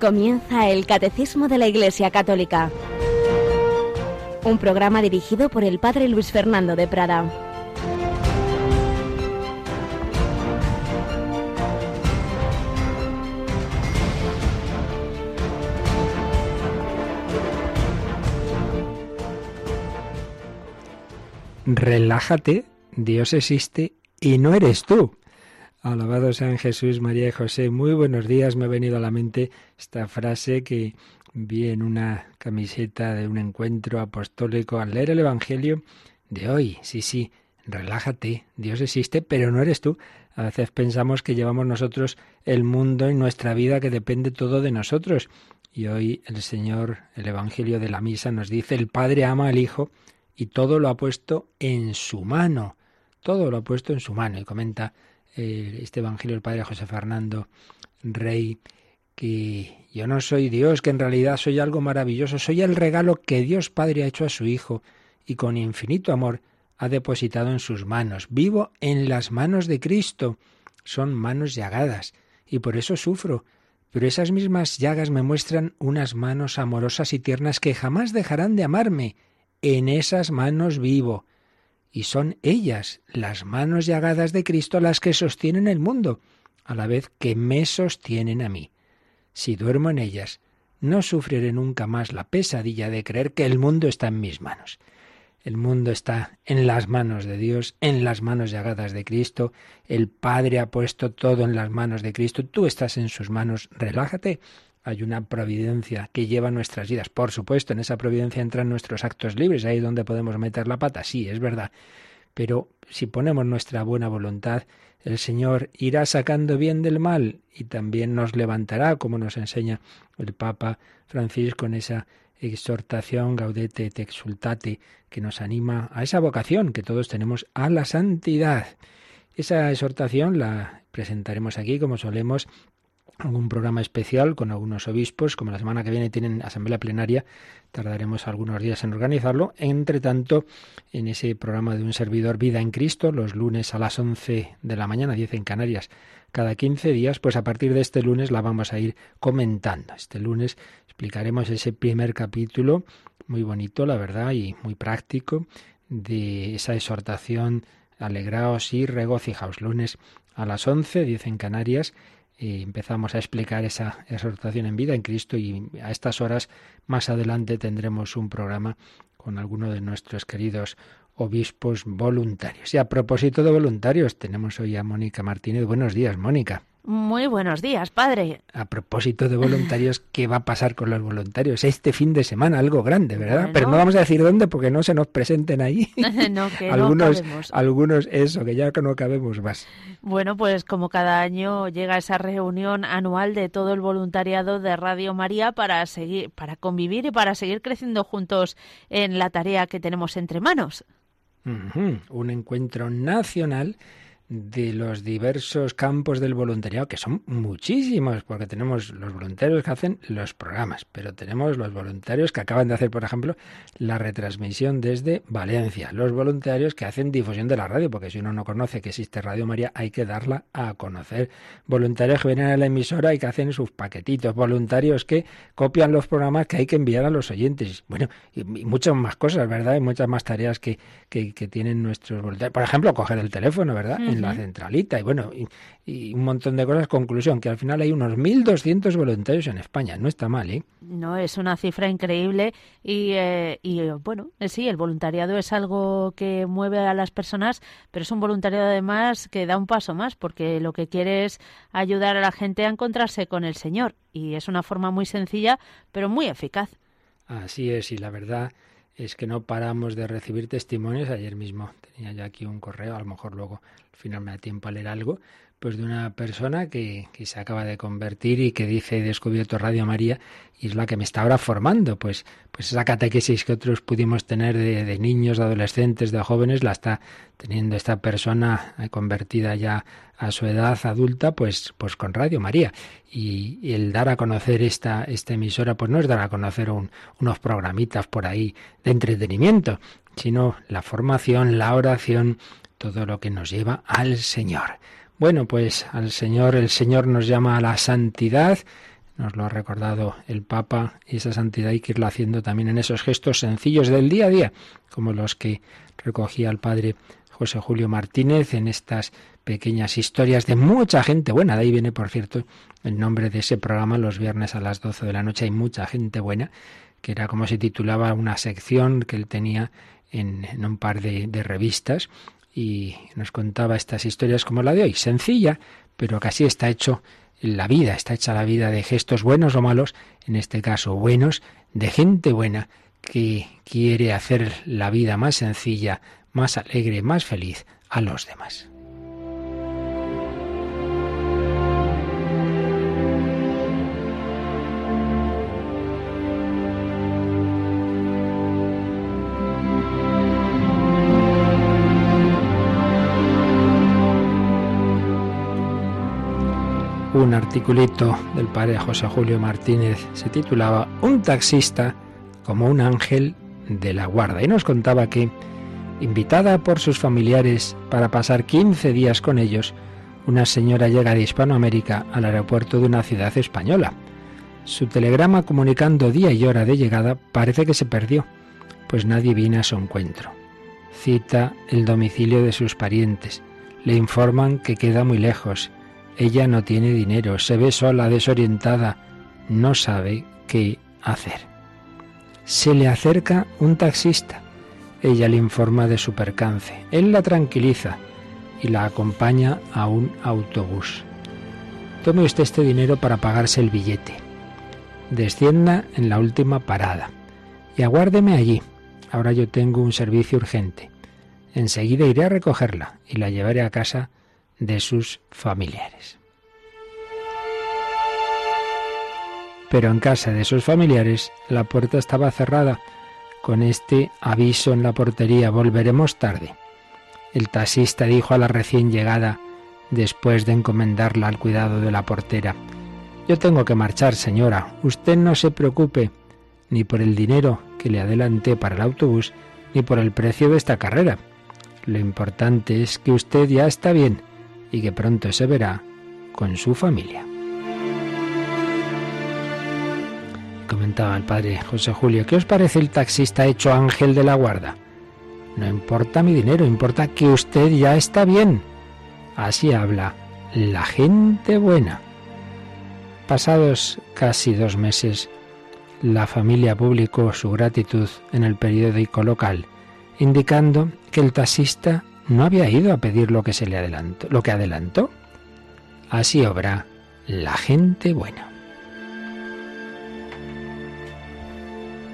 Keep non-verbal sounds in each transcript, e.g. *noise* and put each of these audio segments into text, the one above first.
Comienza el Catecismo de la Iglesia Católica, un programa dirigido por el Padre Luis Fernando de Prada. Relájate, Dios existe y no eres tú. Alabado sean Jesús, María y José. Muy buenos días. Me ha venido a la mente esta frase que vi en una camiseta de un encuentro apostólico al leer el Evangelio de hoy. Sí, sí, relájate. Dios existe, pero no eres tú. A veces pensamos que llevamos nosotros el mundo y nuestra vida, que depende todo de nosotros. Y hoy el Señor, el Evangelio de la Misa, nos dice, el Padre ama al Hijo y todo lo ha puesto en su mano. Todo lo ha puesto en su mano. Y comenta este Evangelio del Padre José Fernando Rey, que yo no soy Dios, que en realidad soy algo maravilloso, soy el regalo que Dios Padre ha hecho a su Hijo y con infinito amor ha depositado en sus manos. Vivo en las manos de Cristo. Son manos llagadas y por eso sufro. Pero esas mismas llagas me muestran unas manos amorosas y tiernas que jamás dejarán de amarme. En esas manos vivo y son ellas, las manos llagadas de Cristo, las que sostienen el mundo, a la vez que me sostienen a mí. Si duermo en ellas, no sufriré nunca más la pesadilla de creer que el mundo está en mis manos. El mundo está en las manos de Dios, en las manos llagadas de Cristo. El Padre ha puesto todo en las manos de Cristo. Tú estás en sus manos. Relájate hay una providencia que lleva nuestras vidas. Por supuesto, en esa providencia entran nuestros actos libres, ahí donde podemos meter la pata, sí, es verdad. Pero si ponemos nuestra buena voluntad, el Señor irá sacando bien del mal y también nos levantará, como nos enseña el Papa Francisco en esa exhortación Gaudete et exultate que nos anima a esa vocación que todos tenemos a la santidad. Esa exhortación la presentaremos aquí, como solemos, algún programa especial con algunos obispos, como la semana que viene tienen asamblea plenaria, tardaremos algunos días en organizarlo. Entre tanto, en ese programa de un servidor Vida en Cristo, los lunes a las 11 de la mañana, 10 en Canarias, cada 15 días, pues a partir de este lunes la vamos a ir comentando. Este lunes explicaremos ese primer capítulo, muy bonito, la verdad, y muy práctico, de esa exhortación, alegraos y regocijaos. Lunes a las 11, 10 en Canarias, y empezamos a explicar esa exhortación en vida en Cristo y a estas horas más adelante tendremos un programa con alguno de nuestros queridos obispos voluntarios. Y a propósito de voluntarios, tenemos hoy a Mónica Martínez. Buenos días, Mónica. Muy buenos días, padre. A propósito de voluntarios, *laughs* ¿qué va a pasar con los voluntarios? Este fin de semana, algo grande, ¿verdad? Pero no vamos a decir dónde porque no se nos presenten ahí. *laughs* no, que *laughs* algunos, no algunos, eso, que ya no cabemos más. Bueno, pues como cada año llega esa reunión anual de todo el voluntariado de Radio María para seguir, para convivir y para seguir creciendo juntos en la tarea que tenemos entre manos. Un encuentro nacional de los diversos campos del voluntariado, que son muchísimos, porque tenemos los voluntarios que hacen los programas, pero tenemos los voluntarios que acaban de hacer, por ejemplo, la retransmisión desde Valencia, los voluntarios que hacen difusión de la radio, porque si uno no conoce que existe Radio María, hay que darla a conocer. Voluntarios que vienen a la emisora y que hacen sus paquetitos, voluntarios que copian los programas que hay que enviar a los oyentes. Bueno, y, muchas más cosas, ¿verdad? Hay muchas más tareas que, que, tienen nuestros voluntarios. Por ejemplo, coger el teléfono, ¿verdad? La centralita y bueno, y, un montón de cosas. Conclusión, que al final hay unos 1.200 voluntarios en España. No está mal, ¿eh? No, es una cifra increíble y, eh, y bueno, eh, sí, el voluntariado es algo que mueve a las personas, pero es un voluntariado además que da un paso más porque lo que quiere es ayudar a la gente a encontrarse con el Señor y es una forma muy sencilla, pero muy eficaz. Así es, y la verdad es que no paramos de recibir testimonios. Ayer mismo tenía ya aquí un correo, a lo mejor luego al final me da tiempo a leer algo, pues de una persona que, se acaba de convertir y que dice he descubierto Radio María y es la que me está ahora formando. Pues, pues esa catequesis que otros pudimos tener de, de niños, de adolescentes, de jóvenes, la está teniendo esta persona eh, convertida ya a su edad adulta, pues, pues con Radio María. Y, el dar a conocer esta, esta emisora, pues no es dar a conocer unos programitas por ahí de entretenimiento, sino la formación, la oración, todo lo que nos lleva al Señor. Bueno, pues al Señor, el Señor nos llama a la santidad, nos lo ha recordado el Papa, y esa santidad hay que irlo haciendo también en esos gestos sencillos del día a día, como los que recogía el Padre José Julio Martínez en estas pequeñas historias de mucha gente buena. De ahí viene, por cierto, el nombre de ese programa los viernes a las 12 de la noche. Hay mucha gente buena, que era como se titulaba una sección que él tenía en, un par de revistas y nos contaba estas historias como la de hoy, sencilla, pero así está hecho la vida, está hecha la vida de gestos buenos o malos, en este caso buenos, de gente buena que quiere hacer la vida más sencilla, más alegre, más feliz a los demás. Un articulito del padre José Julio Martínez se titulaba Un taxista como un ángel de la guarda y nos contaba que, invitada por sus familiares para pasar 15 días con ellos, una señora llega de Hispanoamérica al aeropuerto de una ciudad española. Su telegrama comunicando día y hora de llegada parece que se perdió, pues nadie viene a su encuentro. Cita el domicilio de sus parientes. Le informan que queda muy lejos ella no tiene dinero, se ve sola, desorientada, no sabe qué hacer. Se le acerca un taxista. Ella le informa de su percance. Él la tranquiliza y la acompaña a un autobús. Tome usted este dinero para pagarse el billete. Descienda en la última parada y aguárdeme allí. Ahora yo tengo un servicio urgente. Enseguida iré a recogerla y la llevaré a casa de sus familiares. Pero en casa de sus familiares la puerta estaba cerrada, con este aviso en la portería, volveremos tarde. El taxista dijo a la recién llegada, después de encomendarla al cuidado de la portera, Yo tengo que marchar, señora, usted no se preocupe, ni por el dinero que le adelanté para el autobús, ni por el precio de esta carrera. Lo importante es que usted ya está bien y que pronto se verá con su familia. Comentaba el padre José Julio, ¿qué os parece el taxista hecho ángel de la guarda? No importa mi dinero, importa que usted ya está bien. Así habla la gente buena. Pasados casi dos meses, la familia publicó su gratitud en el periódico local, indicando que el taxista no había ido a pedir lo que se le adelantó, lo que adelantó. Así obra la gente buena.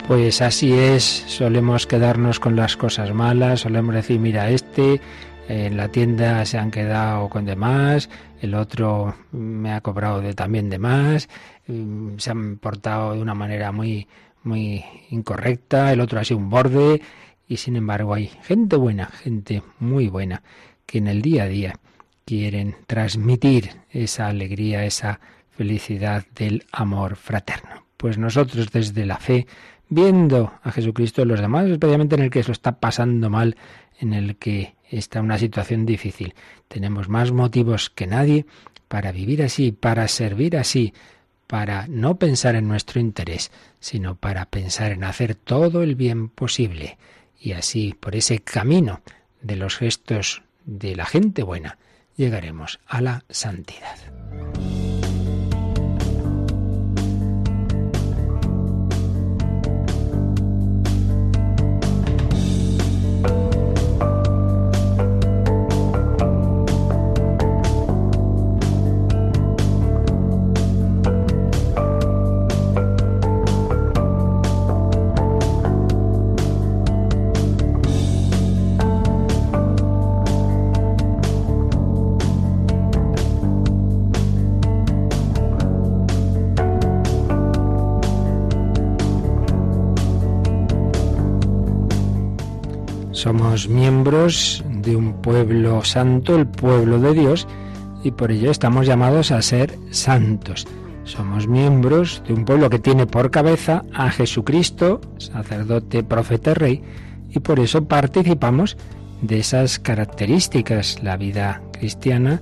Pues así es, solemos quedarnos con las cosas malas, solemos decir, mira, este en la tienda se han quedado con de más, el otro me ha cobrado también de más, mm, se han portado de una manera muy muy incorrecta, el otro ha sido un borde, y sin embargo hay gente buena, gente muy buena, que en el día a día quieren transmitir esa alegría, esa felicidad del amor fraterno. Pues nosotros desde la fe, viendo a Jesucristo en los demás, especialmente en el que se está pasando mal, en el que está una situación difícil, tenemos más motivos que nadie para vivir así, para servir así, para no pensar en nuestro interés, sino para pensar en hacer todo el bien posible y así, por ese camino de los gestos de la gente buena, llegaremos a la santidad. Miembros de un pueblo santo, el pueblo de Dios, y por ello estamos llamados a ser santos. Somos miembros de un pueblo que tiene por cabeza a Jesucristo, sacerdote, profeta, rey, y por eso participamos de esas características. La vida cristiana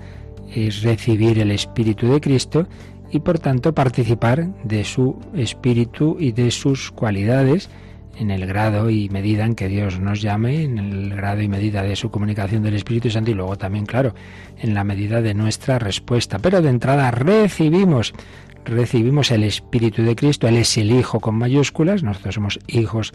es recibir el Espíritu de Cristo y por tanto participar de su espíritu y de sus cualidades en el grado y medida en que Dios nos llame, en el grado y medida de su comunicación del Espíritu Santo y luego también, claro, en la medida de nuestra respuesta. Pero de entrada recibimos, recibimos el Espíritu de Cristo, Él es el Hijo con mayúsculas, nosotros somos hijos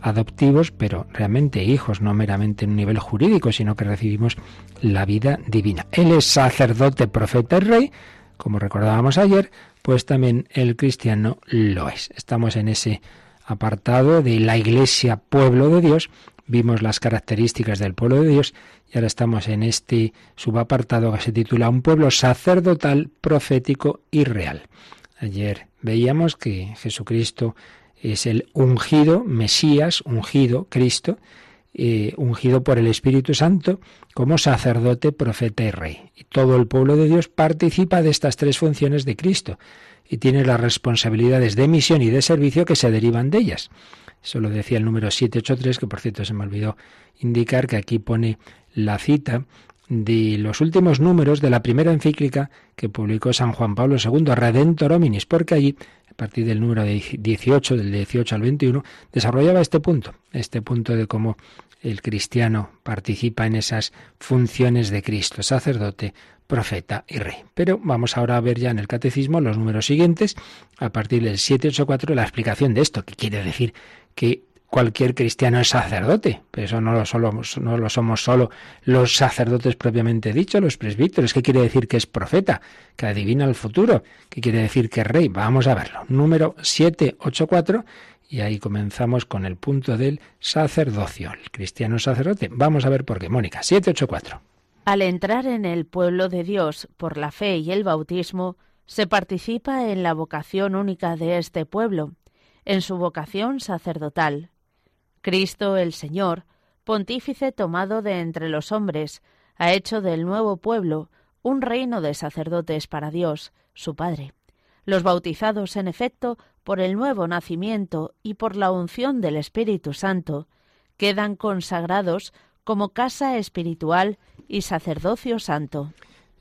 adoptivos, pero realmente hijos, no meramente en un nivel jurídico, sino que recibimos la vida divina. Él es sacerdote, profeta y rey, como recordábamos ayer, pues también el cristiano lo es. Estamos en ese apartado de la Iglesia, pueblo de Dios, vimos las características del pueblo de Dios y ahora estamos en este subapartado que se titula Un pueblo sacerdotal, profético y real. Ayer veíamos que Jesucristo es el ungido, Mesías, ungido, Cristo, eh, ungido por el Espíritu Santo como sacerdote, profeta y rey. Y todo el pueblo de Dios participa de estas tres funciones de Cristo y tiene las responsabilidades de misión y de servicio que se derivan de ellas. Eso lo decía el número 783, que por cierto se me olvidó indicar que aquí pone la cita de los últimos números de la primera encíclica que publicó San Juan Pablo II, Redentor Hominis, porque allí, a partir del número 18, del 18 al 21, desarrollaba este punto, este punto de cómo el cristiano participa en esas funciones de Cristo, sacerdote, profeta y rey. Pero vamos ahora a ver ya en el catecismo los números siguientes, a partir del 784, la explicación de esto, que quiere decir que cualquier cristiano es sacerdote, pero eso no lo, solo, no lo somos solo los sacerdotes propiamente dicho, los presbíteros. ¿Qué quiere decir que es profeta? Que adivina el futuro. ¿Qué quiere decir que es rey? Vamos a verlo. Número 784 y ahí comenzamos con el punto del sacerdocio. El cristiano sacerdote. Vamos a ver por qué. Mónica, 784. Al entrar en el pueblo de Dios por la fe y el bautismo, se participa en la vocación única de este pueblo, en su vocación sacerdotal. Cristo el Señor, pontífice tomado de entre los hombres, ha hecho del nuevo pueblo un reino de sacerdotes para Dios, su Padre. Los bautizados, en efecto, por el nuevo nacimiento y por la unción del Espíritu Santo, quedan consagrados como casa espiritual y sacerdocio santo.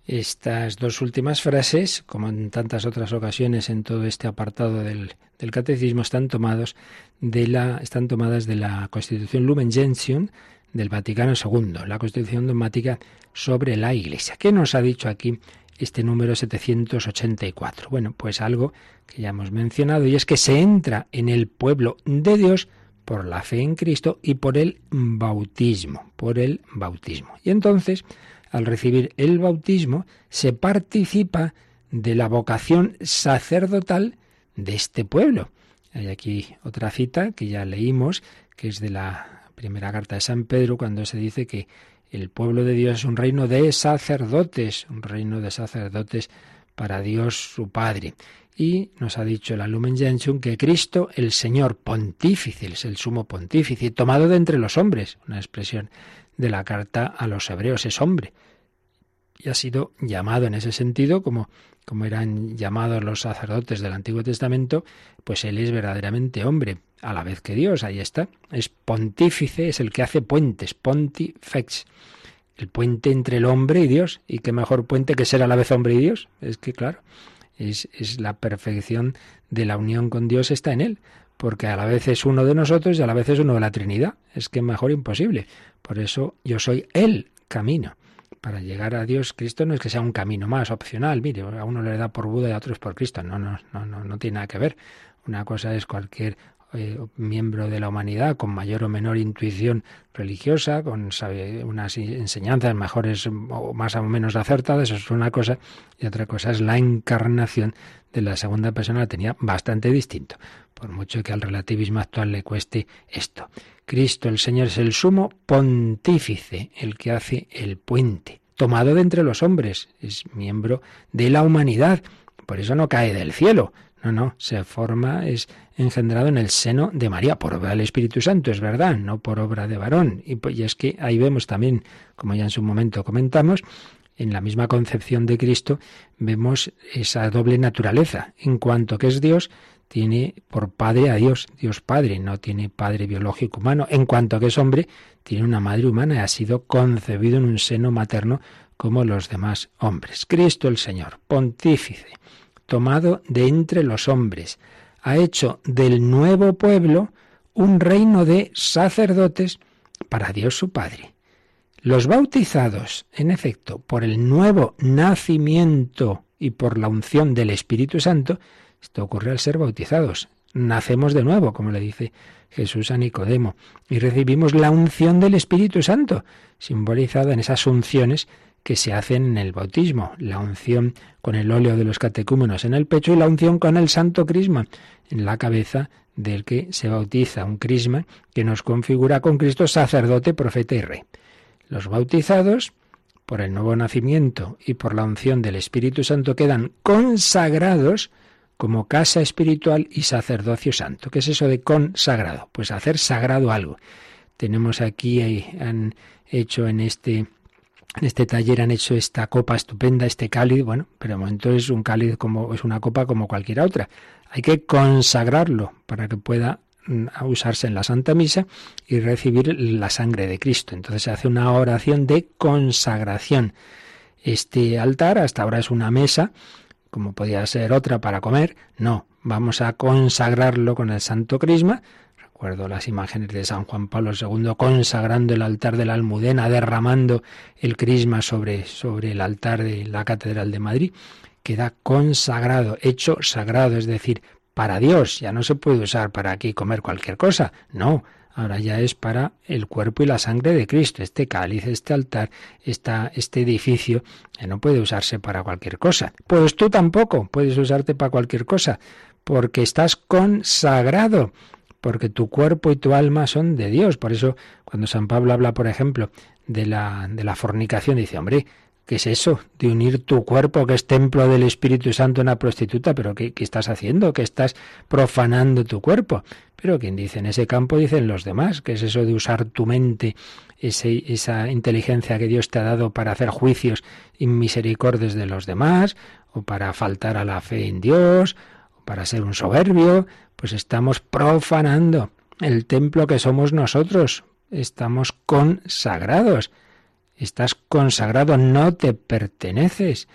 Estas dos últimas frases, como en tantas otras ocasiones en todo este apartado del, catecismo, están, tomados de la, están tomadas de la Constitución Lumen Gentium del Vaticano II, la Constitución dogmática sobre la Iglesia. ¿Qué nos ha dicho aquí este número 784? Bueno, pues algo que ya hemos mencionado y es que se entra en el pueblo de Dios por la fe en Cristo y por el bautismo, por el bautismo. Y entonces, al recibir el bautismo, se participa de la vocación sacerdotal de este pueblo. Hay aquí otra cita que ya leímos, que es de la primera carta de San Pedro, cuando se dice que el pueblo de Dios es un reino de sacerdotes, un reino de sacerdotes para Dios su Padre. Y nos ha dicho la Lumen Gentium que Cristo, el Señor pontífice, es el sumo pontífice, tomado de entre los hombres, una expresión de la carta a los hebreos, es hombre. Y ha sido llamado en ese sentido, como, como eran llamados los sacerdotes del Antiguo Testamento, pues Él es verdaderamente hombre, a la vez que Dios, ahí está. Es pontífice, es el que hace puentes, pontifex el puente entre el hombre y Dios. ¿Y qué mejor puente que ser a la vez hombre y Dios? Es que, claro, es, es la perfección de la unión con Dios está en Él, porque a la vez es uno de nosotros y a la vez es uno de la Trinidad. Es que mejor imposible. Por eso yo soy el camino. Para llegar a Dios, Cristo no es que sea un camino más opcional. Mire, a uno le da por Buda y a otros por Cristo. No, no, no, no, no tiene nada que ver. Una cosa es cualquier eh, miembro de la humanidad con mayor o menor intuición religiosa, con unas enseñanzas mejores o más o menos acertadas, eso es una cosa, y otra cosa es la encarnación de la segunda persona, la tenía bastante distinto, por mucho que al relativismo actual le cueste esto. Cristo el Señor es el sumo pontífice, el que hace el puente, tomado de entre los hombres, es miembro de la humanidad, por eso no cae del cielo, no, no, se forma, es engendrado en el seno de María, por obra del Espíritu Santo, es verdad, no por obra de varón. Y, pues, y es que ahí vemos también, como ya en su momento comentamos, en la misma concepción de Cristo vemos esa doble naturaleza. En cuanto que es Dios, tiene por padre a Dios, Dios Padre, no tiene padre biológico humano. En cuanto que es hombre, tiene una madre humana y ha sido concebido en un seno materno como los demás hombres. Cristo el Señor, pontífice tomado de entre los hombres. Ha hecho del nuevo pueblo un reino de sacerdotes para Dios su Padre. Los bautizados, en efecto, por el nuevo nacimiento y por la unción del Espíritu Santo, esto ocurre al ser bautizados. Nacemos de nuevo, como le dice Jesús a Nicodemo, y recibimos la unción del Espíritu Santo, simbolizada en esas unciones que se hacen en el bautismo, la unción con el óleo de los catecúmenos en el pecho y la unción con el santo crisma en la cabeza del que se bautiza, un crisma que nos configura con Cristo sacerdote, profeta y rey. Los bautizados, por el nuevo nacimiento y por la unción del Espíritu Santo, quedan consagrados como casa espiritual y sacerdocio santo. ¿Qué es eso de consagrado? Pues hacer sagrado algo. Tenemos aquí, eh, han hecho en este en este taller han hecho esta copa estupenda, este cáliz, bueno, pero de momento es un cáliz como es una copa como cualquier otra. Hay que consagrarlo para que pueda mm, usarse en la Santa Misa y recibir la sangre de Cristo. Entonces se hace una oración de consagración. Este altar hasta ahora es una mesa, como podía ser otra para comer. No, vamos a consagrarlo con el Santo Crisma Recuerdo las imágenes de San Juan Pablo II consagrando el altar de la Almudena, derramando el crisma sobre, sobre el altar de la Catedral de Madrid. Queda consagrado, hecho sagrado, es decir, para Dios. Ya no se puede usar para aquí comer cualquier cosa. No, ahora ya es para el cuerpo y la sangre de Cristo. Este cáliz, este altar, esta, este edificio, no puede usarse para cualquier cosa. Pues tú tampoco puedes usarte para cualquier cosa, porque estás consagrado porque tu cuerpo y tu alma son de Dios. Por eso, cuando San Pablo habla, por ejemplo, de la, de la fornicación, dice, hombre, ¿qué es eso? De unir tu cuerpo, que es templo del Espíritu Santo, a una prostituta, pero ¿qué, estás haciendo? Que estás profanando tu cuerpo. Pero quien dice en ese campo dicen los demás, ¿qué es eso de usar tu mente, esa inteligencia que Dios te ha dado para hacer juicios y misericordias de los demás, o para faltar a la fe en Dios, o para ser un soberbio, pues estamos profanando el templo que somos nosotros. Estamos consagrados. Estás consagrado, no te perteneces.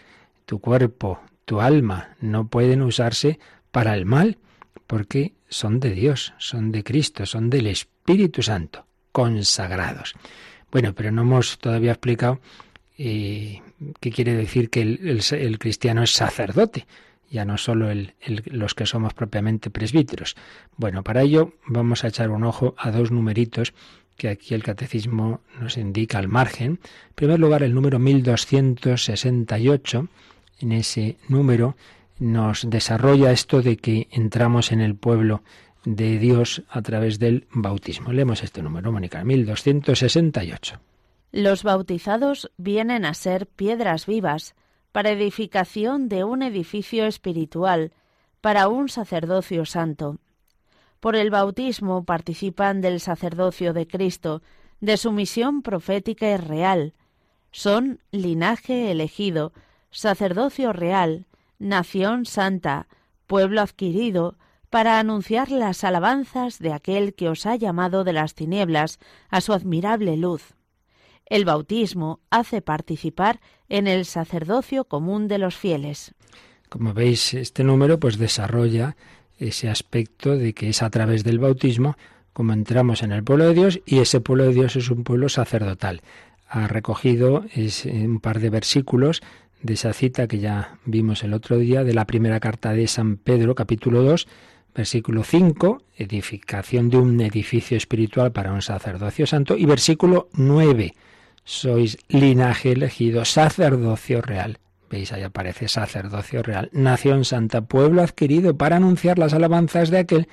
Tu cuerpo, tu alma no pueden usarse para el mal, porque son de Dios, son de Cristo, son del Espíritu Santo, consagrados. Bueno, pero no hemos todavía explicado eh, qué quiere decir que el cristiano es sacerdote ya no solo los que somos propiamente presbíteros. Bueno, para ello vamos a echar un ojo a dos numeritos que aquí el catecismo nos indica al margen. En primer lugar, el número 1268. En ese número nos desarrolla esto de que entramos en el pueblo de Dios a través del bautismo. Leemos este número, Mónica, 1268. Los bautizados vienen a ser piedras vivas para edificación de un edificio espiritual, para un sacerdocio santo. Por el bautismo participan del sacerdocio de Cristo, de su misión profética y real. Son linaje elegido, sacerdocio real, nación santa, pueblo adquirido, para anunciar las alabanzas de aquel que os ha llamado de las tinieblas a su admirable luz. El bautismo hace participar en el sacerdocio común de los fieles. Como veis, este número pues desarrolla ese aspecto de que es a través del bautismo como entramos en el pueblo de Dios y ese pueblo de Dios es un pueblo sacerdotal. Ha recogido un par de versículos de esa cita que ya vimos el otro día de la primera carta de San Pedro, capítulo 2, versículo 5, edificación de un edificio espiritual para un sacerdocio santo, y versículo 9, sois linaje elegido, sacerdocio real. Veis, ahí aparece sacerdocio real, nación santa, pueblo adquirido para anunciar las alabanzas de aquel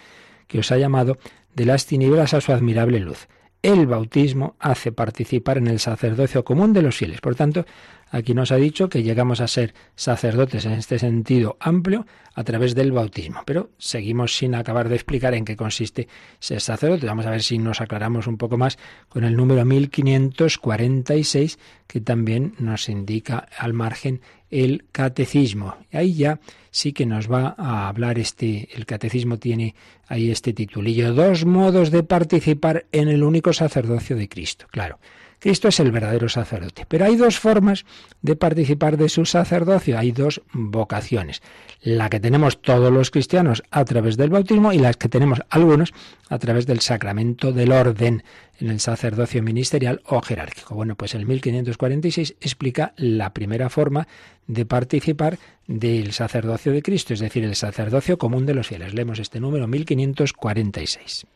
que os ha llamado de las tinieblas a su admirable luz. El bautismo hace participar en el sacerdocio común de los fieles. Por tanto, aquí nos ha dicho que llegamos a ser sacerdotes en este sentido amplio a través del bautismo. Pero seguimos sin acabar de explicar en qué consiste ser sacerdote. Vamos a ver si nos aclaramos un poco más con el número 1546, que también nos indica al margen el catecismo. Ahí ya sí que nos va a hablar este, el catecismo tiene ahí este titulillo, dos modos de participar en el único sacerdocio de Cristo. Claro, Cristo es el verdadero sacerdote. Pero hay dos formas de participar de su sacerdocio, hay dos vocaciones. La que tenemos todos los cristianos a través del bautismo y las que tenemos algunos a través del sacramento del orden en el sacerdocio ministerial o jerárquico. Bueno, pues el 1546 explica la primera forma de participar del sacerdocio de Cristo, es decir, el sacerdocio común de los fieles. Leemos este número 1546.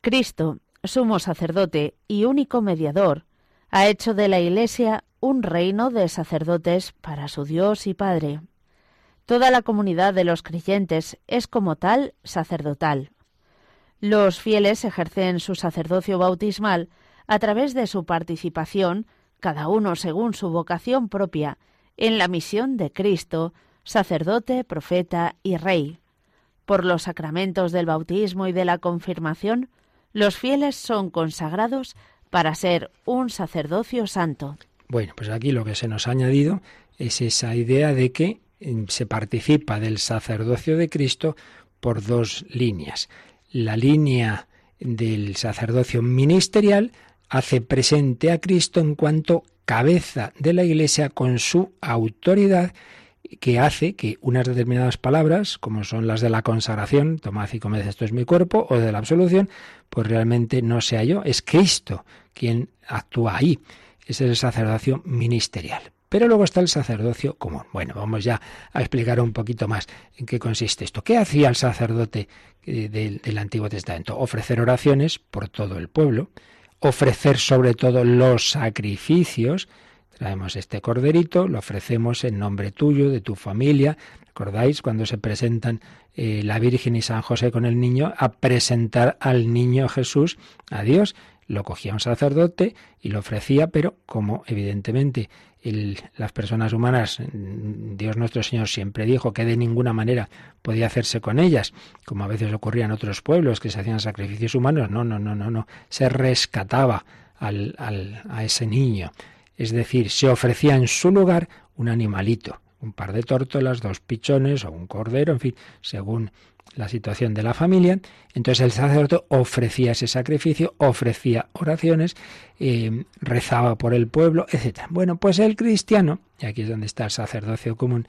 Cristo, sumo sacerdote y único mediador, ha hecho de la Iglesia un reino de sacerdotes para su Dios y Padre. Toda la comunidad de los creyentes es como tal sacerdotal. Los fieles ejercen su sacerdocio bautismal a través de su participación, cada uno según su vocación propia, en la misión de Cristo, sacerdote, profeta y rey. Por los sacramentos del bautismo y de la confirmación, los fieles son consagrados para ser un sacerdocio santo. Bueno, pues aquí lo que se nos ha añadido es esa idea de que mm, se participa del sacerdocio de Cristo por dos líneas. La línea del sacerdocio ministerial hace presente a Cristo en cuanto cabeza de la Iglesia con su autoridad que hace que unas determinadas palabras, como son las de la consagración, tomad y comed esto es mi cuerpo, o de la absolución, pues realmente no sea yo, es Cristo quien actúa ahí. Ese es el sacerdocio ministerial. Pero luego está el sacerdocio común. Bueno, vamos ya a explicar un poquito más en qué consiste esto. ¿Qué hacía el sacerdote eh, del, del Antiguo Testamento? Ofrecer oraciones por todo el pueblo, ofrecer sobre todo los sacrificios, Traemos este corderito, lo ofrecemos en nombre tuyo, de tu familia. ¿Recordáis cuando se presentan eh, la Virgen y San José con el niño a presentar al niño Jesús a Dios? Lo cogía un sacerdote y lo ofrecía, pero como evidentemente las personas humanas, mm, Dios nuestro Señor siempre dijo que de ninguna manera podía hacerse con ellas, como a veces ocurría en otros pueblos que se hacían sacrificios humanos, no, no, no, no, no, se rescataba al, al, a ese niño es decir, se ofrecía en su lugar un animalito, un par de tórtolas, dos pichones o un cordero, en fin, según la situación de la familia. Entonces el sacerdote ofrecía ese sacrificio, ofrecía oraciones, eh, rezaba por el pueblo, etc. Bueno, pues el cristiano, y aquí es donde está el sacerdocio común,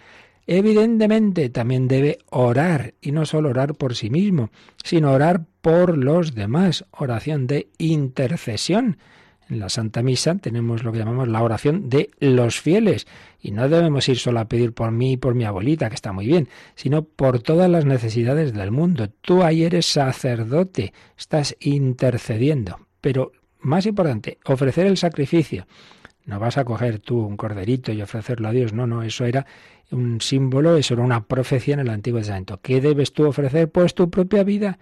evidentemente también debe orar, y no solo orar por sí mismo, sino orar por los demás, oración de intercesión. En la Santa Misa tenemos lo que llamamos la oración de los fieles. Y no debemos ir solo a pedir por mí y por mi abuelita, que está muy bien, sino por todas las necesidades del mundo. Tú ahí eres sacerdote, estás intercediendo. Pero más importante, ofrecer el sacrificio. No vas a coger tú un corderito y ofrecerlo a Dios. No, no, eso era un símbolo, eso era una profecía en el Antiguo Testamento. ¿Qué debes tú ofrecer? Pues tu propia vida.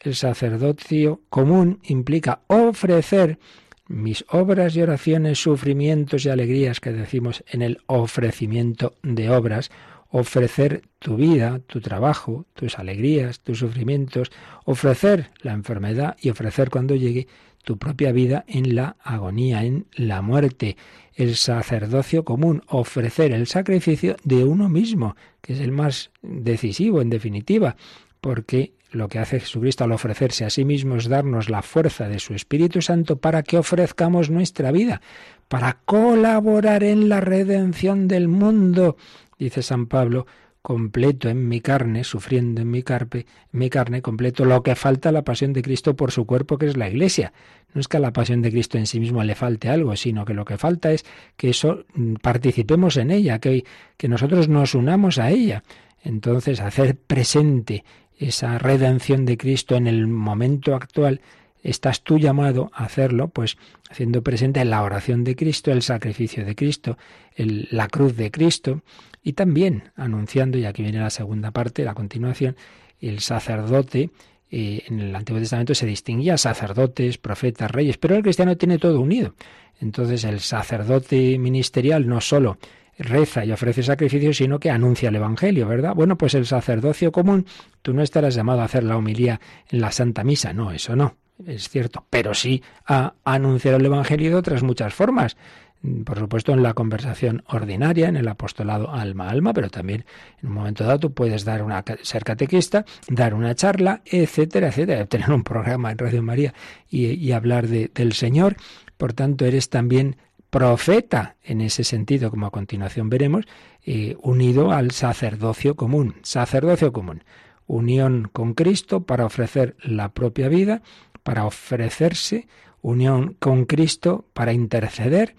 El sacerdocio común implica ofrecer mis obras y oraciones, sufrimientos y alegrías que decimos en el ofrecimiento de obras, ofrecer tu vida, tu trabajo, tus alegrías, tus sufrimientos, ofrecer la enfermedad y ofrecer cuando llegue tu propia vida en la agonía, en la muerte, el sacerdocio común, ofrecer el sacrificio de uno mismo, que es el más decisivo en definitiva, porque lo que hace Jesucristo al ofrecerse a sí mismo es darnos la fuerza de su Espíritu Santo para que ofrezcamos nuestra vida, para colaborar en la redención del mundo, dice San Pablo, completo en mi carne, sufriendo en mi, mi carne, completo lo que falta a la pasión de Cristo por su cuerpo, que es la Iglesia. No es que a la pasión de Cristo en sí mismo le falte algo, sino que lo que falta es que eso mm, participemos en ella, que, que nosotros nos unamos a ella. Entonces, hacer presente esa redención de Cristo en el momento actual, estás tú llamado a hacerlo, pues haciendo presente la oración de Cristo, el sacrificio de Cristo, la cruz de Cristo, y también anunciando, y aquí viene la segunda parte, la continuación, el sacerdote, eh, en el Antiguo Testamento se distinguía sacerdotes, profetas, reyes, pero el cristiano tiene todo unido. Entonces el sacerdote ministerial no solo reza y ofrece sacrificios, sino que anuncia el Evangelio, ¿verdad? Bueno, pues el sacerdocio común, tú no estarás llamado a hacer la homilía en la Santa Misa, no, eso no, es cierto, pero sí a anunciar el Evangelio de otras muchas formas. Por supuesto, en la conversación ordinaria, en el apostolado alma a alma, pero también en un momento dado tú puedes dar una, ser catequista, dar una charla, etcétera, etcétera, *laughs* tener un programa en Radio María y, hablar del Señor por tanto eres también profeta en ese sentido, como a continuación veremos, eh, unido al sacerdocio común. Sacerdocio común. Unión con Cristo para ofrecer la propia vida, para ofrecerse, unión con Cristo para interceder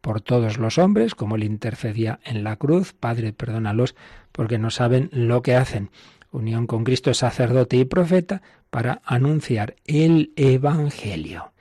por todos los hombres, como él intercedía en la cruz. Padre, perdónalos porque no saben lo que hacen. Unión con Cristo, sacerdote y profeta, para anunciar el Evangelio.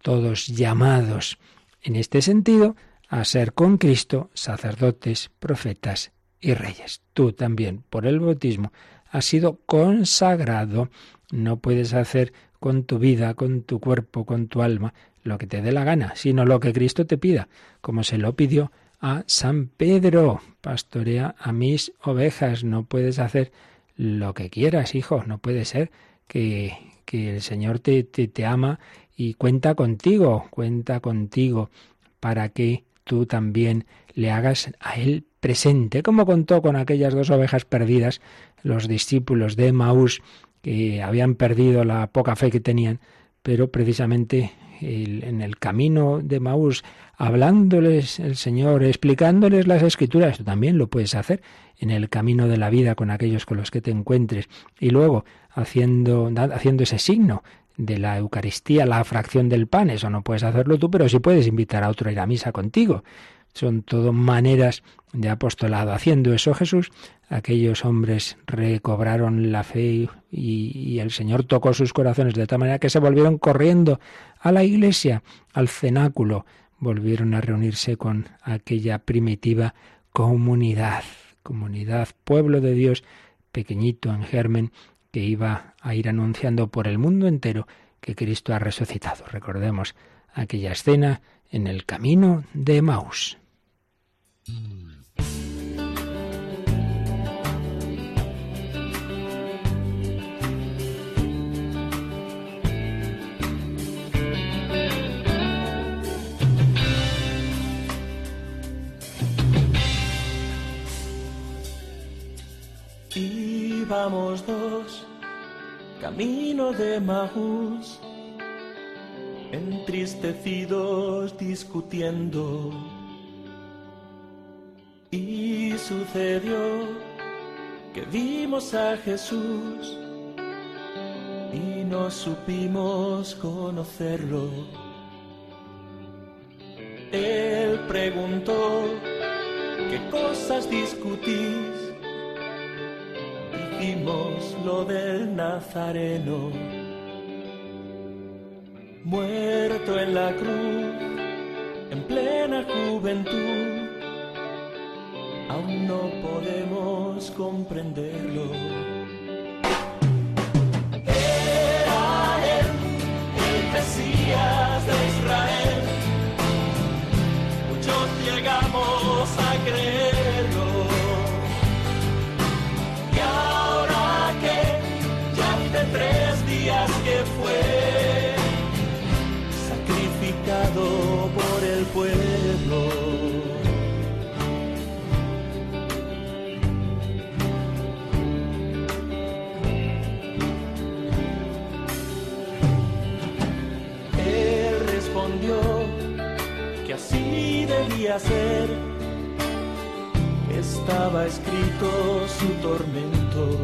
Todos llamados en este sentido, a ser con Cristo sacerdotes, profetas y reyes. Tú también, por el bautismo, has sido consagrado. No puedes hacer con tu vida, con tu cuerpo, con tu alma, lo que te dé la gana, sino lo que Cristo te pida, como se lo pidió a San Pedro. Pastorea a mis ovejas. No puedes hacer lo que quieras, hijo. No puede ser que, que el Señor te, te, te ama y cuenta contigo, cuenta contigo para que tú también le hagas a él presente, como contó con aquellas dos ovejas perdidas los discípulos de Maús que habían perdido la poca fe que tenían, pero precisamente en el camino de Maús, hablándoles el Señor, explicándoles las escrituras, tú también lo puedes hacer en el camino de la vida con aquellos con los que te encuentres, y luego haciendo, haciendo ese signo de la Eucaristía, la fracción del pan, eso no puedes hacerlo tú, pero sí puedes invitar a otro a ir a misa contigo. Son todo maneras de apostolado. Haciendo eso Jesús, aquellos hombres recobraron la fe y, y, el Señor tocó sus corazones de tal manera que se volvieron corriendo a la iglesia, al cenáculo, volvieron a reunirse con aquella primitiva comunidad, comunidad, pueblo de Dios, pequeñito en germen, que iba a ir anunciando por el mundo entero que Cristo ha resucitado. Recordemos aquella escena en el camino de. Íbamos dos, camino de Maús, entristecidos discutiendo. Y sucedió que vimos a Jesús y no supimos conocerlo. Él preguntó, ¿qué cosas discutís? Dijimos lo del Nazareno, muerto en la cruz, en plena juventud, aún no podemos comprenderlo. Era él, el Mesías de Israel, muchos llegamos a creerlo. Estaba escrito su tormento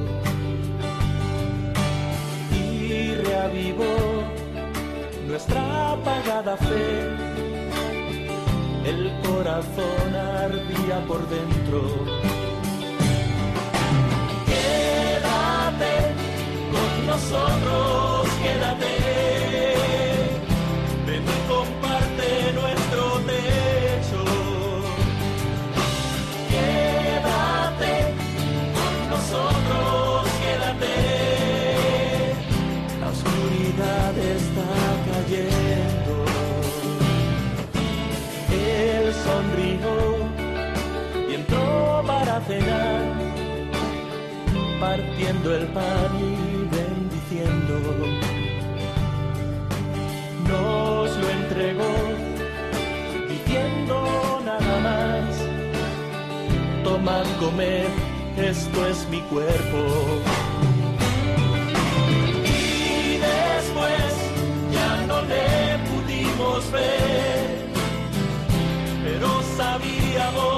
y reavivó nuestra apagada fe. El corazón ardía por dentro. Quédate con nosotros, quédate. partiendo el pan y bendiciendo. Nos lo entregó diciendo nada más, tomad, comer, esto es mi cuerpo. Y después ya no le pudimos ver, pero sabíamos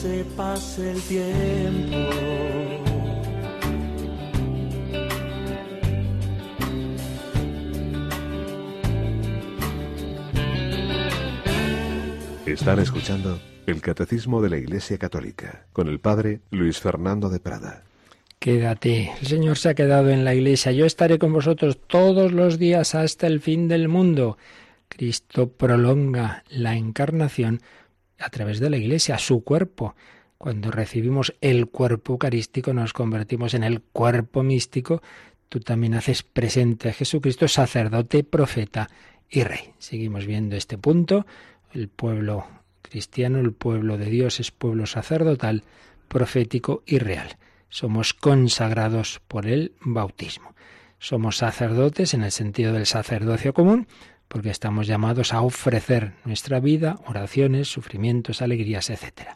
se pase el tiempo. Están escuchando el Catecismo de la Iglesia Católica con el Padre Luis Fernando de Prada. Quédate, el Señor se ha quedado en la Iglesia, yo estaré con vosotros todos los días hasta el fin del mundo. Cristo prolonga la encarnación a través de la Iglesia, su cuerpo. Cuando recibimos el cuerpo eucarístico nos convertimos en el cuerpo místico. Tú también haces presente a Jesucristo, sacerdote, profeta y rey. Seguimos viendo este punto. El pueblo cristiano, el pueblo de Dios es pueblo sacerdotal, profético y real. Somos consagrados por el bautismo. Somos sacerdotes en el sentido del sacerdocio común, porque estamos llamados a ofrecer nuestra vida, oraciones, sufrimientos, alegrías, etc.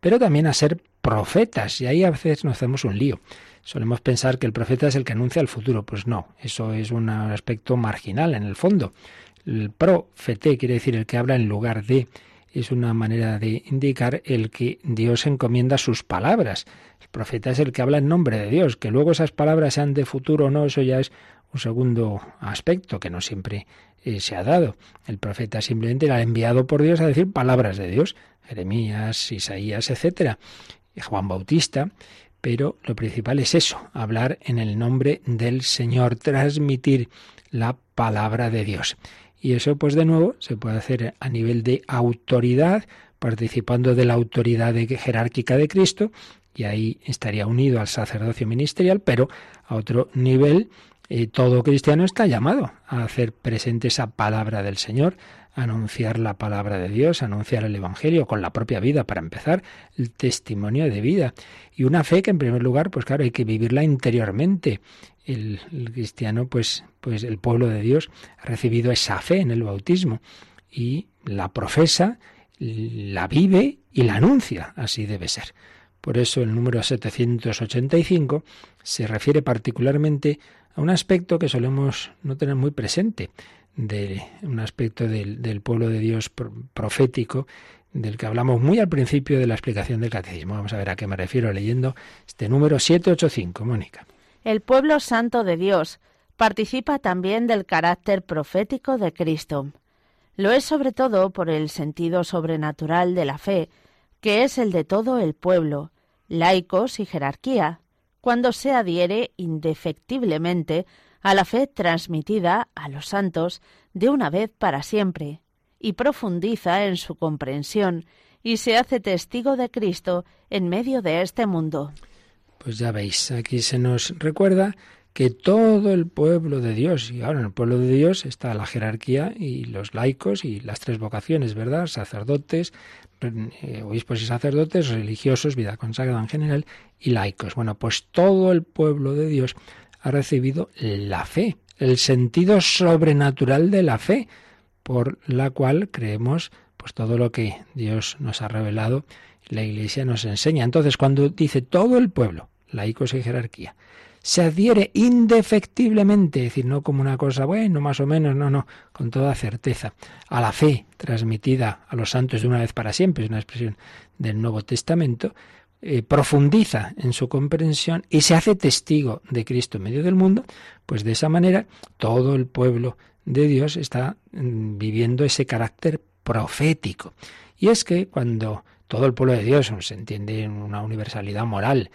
Pero también a ser profetas, y ahí a veces nos hacemos un lío. Solemos pensar que el profeta es el que anuncia el futuro. Pues no, eso es un aspecto marginal en el fondo. El profete quiere decir el que habla en lugar de, es una manera de indicar el que Dios encomienda sus palabras. El profeta es el que habla en nombre de Dios, que luego esas palabras sean de futuro o no, eso ya es un segundo aspecto que no siempre eh, se ha dado. El profeta simplemente era enviado por Dios a decir palabras de Dios, Jeremías, Isaías, etcétera, Juan Bautista, pero lo principal es eso, hablar en el nombre del Señor, transmitir la palabra de Dios. Y eso, pues de nuevo, se puede hacer a nivel de autoridad, participando de la autoridad jerárquica de Cristo, y ahí estaría unido al sacerdocio ministerial, pero a otro nivel y todo cristiano está llamado a hacer presente esa palabra del Señor, anunciar la palabra de Dios, anunciar el Evangelio con la propia vida, para empezar, el testimonio de vida. Y una fe que en primer lugar, pues claro, hay que vivirla interiormente. El, cristiano, pues, pues el pueblo de Dios ha recibido esa fe en el bautismo y la profesa, la vive y la anuncia. Así debe ser. Por eso el número 785 se refiere particularmente a un aspecto que solemos no tener muy presente, de un aspecto del, pueblo de Dios profético, del que hablamos muy al principio de la explicación del catecismo. Vamos a ver a qué me refiero leyendo este número 785, Mónica. El pueblo santo de Dios participa también del carácter profético de Cristo. Lo es sobre todo por el sentido sobrenatural de la fe, que es el de todo el pueblo, laicos y jerarquía, cuando se adhiere indefectiblemente a la fe transmitida a los santos de una vez para siempre, y profundiza en su comprensión y se hace testigo de Cristo en medio de este mundo. Pues ya veis, aquí se nos recuerda que todo el pueblo de Dios, y ahora en el pueblo de Dios está la jerarquía y los laicos y las tres vocaciones, ¿verdad? Sacerdotes, eh, obispos y sacerdotes, religiosos, vida consagrada en general, y laicos. Bueno, pues todo el pueblo de Dios ha recibido la fe, el sentido sobrenatural de la fe, por la cual creemos pues todo lo que Dios nos ha revelado, la Iglesia nos enseña. Entonces, cuando dice todo el pueblo, laicos y jerarquía, se adhiere indefectiblemente, es decir, no como una cosa, bueno, más o menos, no, no, con toda certeza, a la fe transmitida a los santos de una vez para siempre, es una expresión del Nuevo Testamento, eh, profundiza en su comprensión y se hace testigo de Cristo en medio del mundo, pues de esa manera todo el pueblo de Dios está mm, viviendo ese carácter profético. Y es que cuando todo el pueblo de Dios se entiende en una universalidad moral,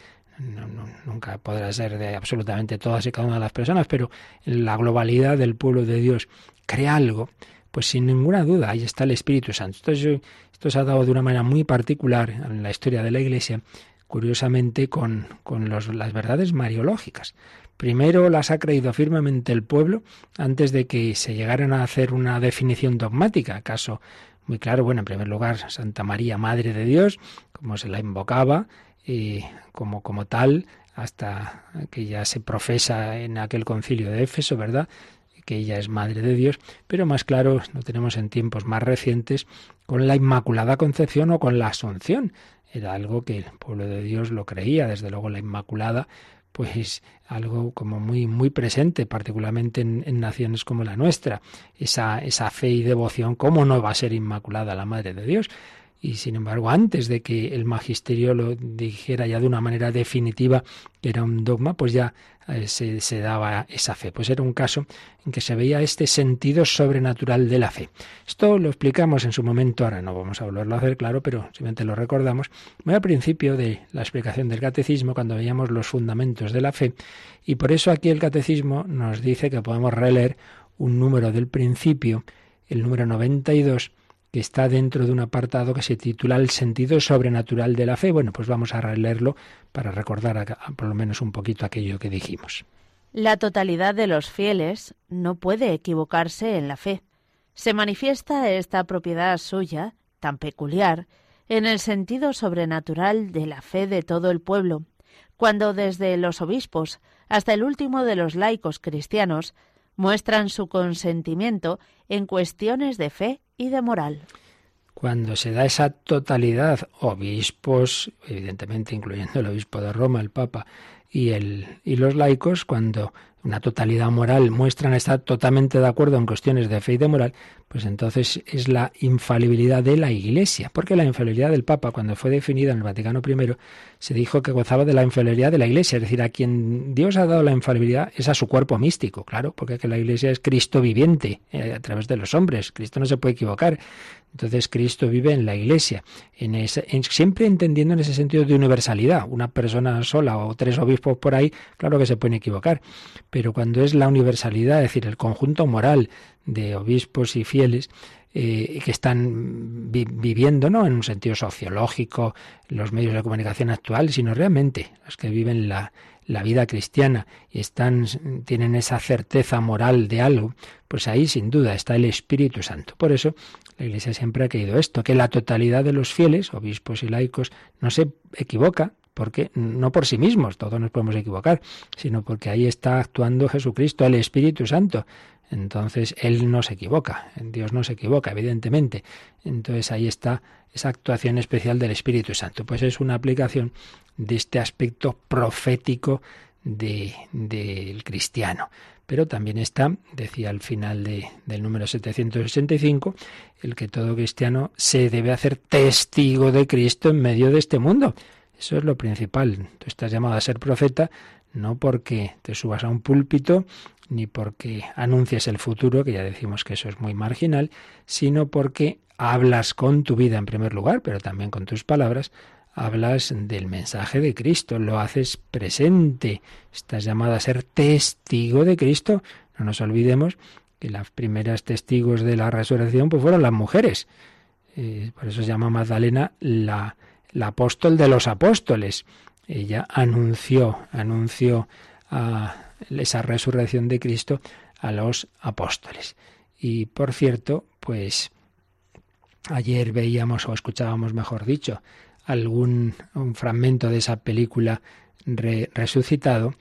nunca podrá ser de absolutamente todas y cada una de las personas, pero la globalidad del pueblo de Dios crea algo, pues sin ninguna duda ahí está el Espíritu Santo. Esto, esto se ha dado de una manera muy particular en la historia de la Iglesia, curiosamente con, con las verdades mariológicas. Primero las ha creído firmemente el pueblo antes de que se llegaran a hacer una definición dogmática. Acaso muy claro, bueno, en primer lugar, Santa María, Madre de Dios, como se la invocaba, y como, como tal, hasta que ya se profesa en aquel concilio de Éfeso, ¿verdad? que ella es Madre de Dios, pero más claro lo tenemos en tiempos más recientes con la Inmaculada Concepción o con la Asunción. Era algo que el pueblo de Dios lo creía, desde luego la Inmaculada, pues algo como muy, muy presente, particularmente en, en, naciones como la nuestra. Esa, esa fe y devoción, ¿cómo no va a ser Inmaculada la Madre de Dios? Y sin embargo antes de que el magisterio lo dijera ya de una manera definitiva que era un dogma, pues ya eh, se, se, daba esa fe. Pues era un caso en que se veía este sentido sobrenatural de la fe. Esto lo explicamos en su momento, ahora no vamos a volverlo a hacer claro, pero simplemente lo recordamos. Muy al principio de la explicación del catecismo, cuando veíamos los fundamentos de la fe, y por eso aquí el catecismo nos dice que podemos releer un número del principio, el número 92, que está dentro de un apartado que se titula El sentido sobrenatural de la fe. Bueno, pues vamos a releerlo para recordar por lo menos un poquito aquello que dijimos. La totalidad de los fieles no puede equivocarse en la fe. Se manifiesta esta propiedad suya, tan peculiar, en el sentido sobrenatural de la fe de todo el pueblo, cuando desde los obispos hasta el último de los laicos cristianos muestran su consentimiento en cuestiones de fe de moral. Cuando se da esa totalidad, obispos, evidentemente incluyendo el obispo de Roma, el Papa, y, el, y los laicos, cuando una totalidad moral muestran estar totalmente de acuerdo en cuestiones de fe y de moral, pues entonces es la infalibilidad de la Iglesia, porque la infalibilidad del Papa, cuando fue definida en el Vaticano I, se dijo que gozaba de la infalibilidad de la Iglesia, es decir, a quien Dios ha dado la infalibilidad es a su cuerpo místico, claro, porque que la Iglesia es Cristo viviente eh, a través de los hombres, Cristo no se puede equivocar. Entonces Cristo vive en la Iglesia, en ese, siempre entendiendo en ese sentido de universalidad. Una persona sola o tres obispos por ahí, claro que se pueden equivocar, pero cuando es la universalidad, es decir, el conjunto moral de obispos y fieles, eh, que están viviendo, no en un sentido sociológico, los medios de comunicación actuales, sino realmente los que viven la, la vida cristiana y están, tienen esa certeza moral de algo, pues ahí sin duda está el Espíritu Santo. Por eso la Iglesia siempre ha querido esto, que la totalidad de los fieles, obispos y laicos, no se equivoca, porque no por sí mismos, todos nos podemos equivocar, sino porque ahí está actuando Jesucristo, el Espíritu Santo. Entonces Él no se equivoca, Dios no se equivoca, evidentemente. Entonces ahí está esa actuación especial del Espíritu Santo. Pues es una aplicación de este aspecto profético del cristiano. Pero también está, decía al final del número 765, el que todo cristiano se debe hacer testigo de Cristo en medio de este mundo. Eso es lo principal. Tú estás llamado a ser profeta no porque te subas a un púlpito ni porque anuncies el futuro, que ya decimos que eso es muy marginal, sino porque hablas con tu vida en primer lugar, pero también con tus palabras, hablas del mensaje de Cristo, lo haces presente, estás llamado a ser testigo de Cristo. No nos olvidemos que las primeras testigos de la resurrección pues fueron las mujeres. Eh, por eso se llama Magdalena la, la apóstol de los apóstoles. Ella anunció, anunció esa resurrección de Cristo a los apóstoles. Y por cierto, pues ayer veíamos o escuchábamos, mejor dicho, algún un fragmento de esa película resucitado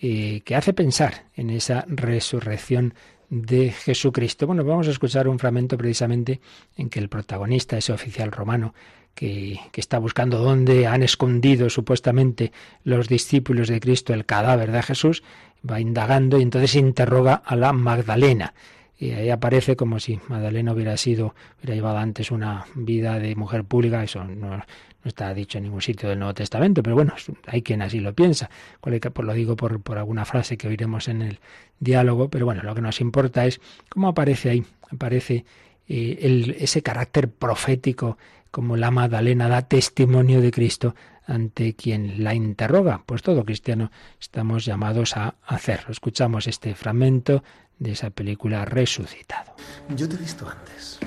eh, que hace pensar en esa resurrección de Jesucristo. Bueno, vamos a escuchar un fragmento precisamente en que el protagonista, ese oficial romano, que, está buscando dónde han escondido supuestamente los discípulos de Cristo el cadáver de Jesús, va indagando y entonces interroga a la Magdalena. Y ahí aparece como si Magdalena hubiera sido, hubiera llevado antes una vida de mujer pública, eso no, está dicho en ningún sitio del Nuevo Testamento, pero bueno, hay quien así lo piensa. Lo digo por, por alguna frase que oiremos en el diálogo, pero bueno, lo que nos importa es cómo aparece ahí, aparece eh, ese carácter profético, como la Magdalena da testimonio de Cristo ante quien la interroga. Pues todo cristiano estamos llamados a hacerlo. Escuchamos este fragmento de esa película Resucitado. Yo te he visto antes.